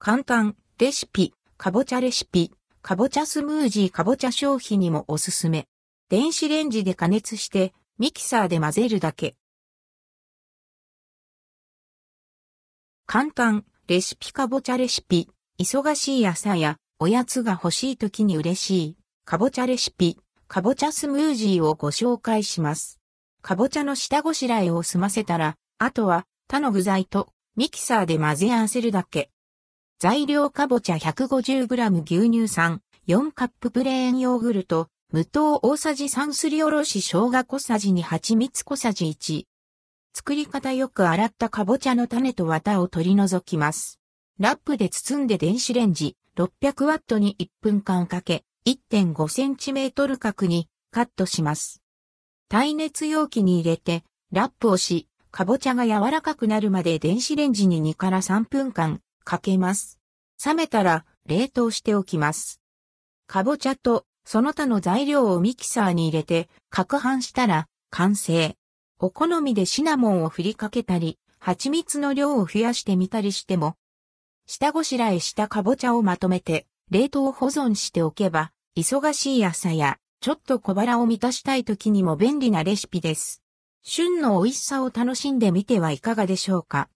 簡単、レシピ、かぼちゃレシピ、かぼちゃスムージーかぼちゃ消費にもおすすめ。電子レンジで加熱して、ミキサーで混ぜるだけ。簡単、レシピかぼちゃレシピ、忙しい朝やおやつが欲しい時に嬉しい、かぼちゃレシピ、かぼちゃスムージーをご紹介します。かぼちゃの下ごしらえを済ませたら、あとは他の具材とミキサーで混ぜ合わせるだけ。材料かぼちゃ 150g 牛乳酸、4カッププレーンヨーグルト、無糖大さじ3すりおろし生姜小さじ2蜂蜜小さじ1。作り方よく洗ったかぼちゃの種と綿を取り除きます。ラップで包んで電子レンジ600ワットに1分間かけ 1.5cm 角にカットします。耐熱容器に入れてラップをし、かぼちゃが柔らかくなるまで電子レンジに2から3分間かけます。冷めたら冷凍しておきます。かぼちゃとその他の材料をミキサーに入れて攪拌したら完成。お好みでシナモンを振りかけたり、蜂蜜の量を増やしてみたりしても、下ごしらえしたかぼちゃをまとめて、冷凍保存しておけば、忙しい朝や、ちょっと小腹を満たしたい時にも便利なレシピです。旬の美味しさを楽しんでみてはいかがでしょうか？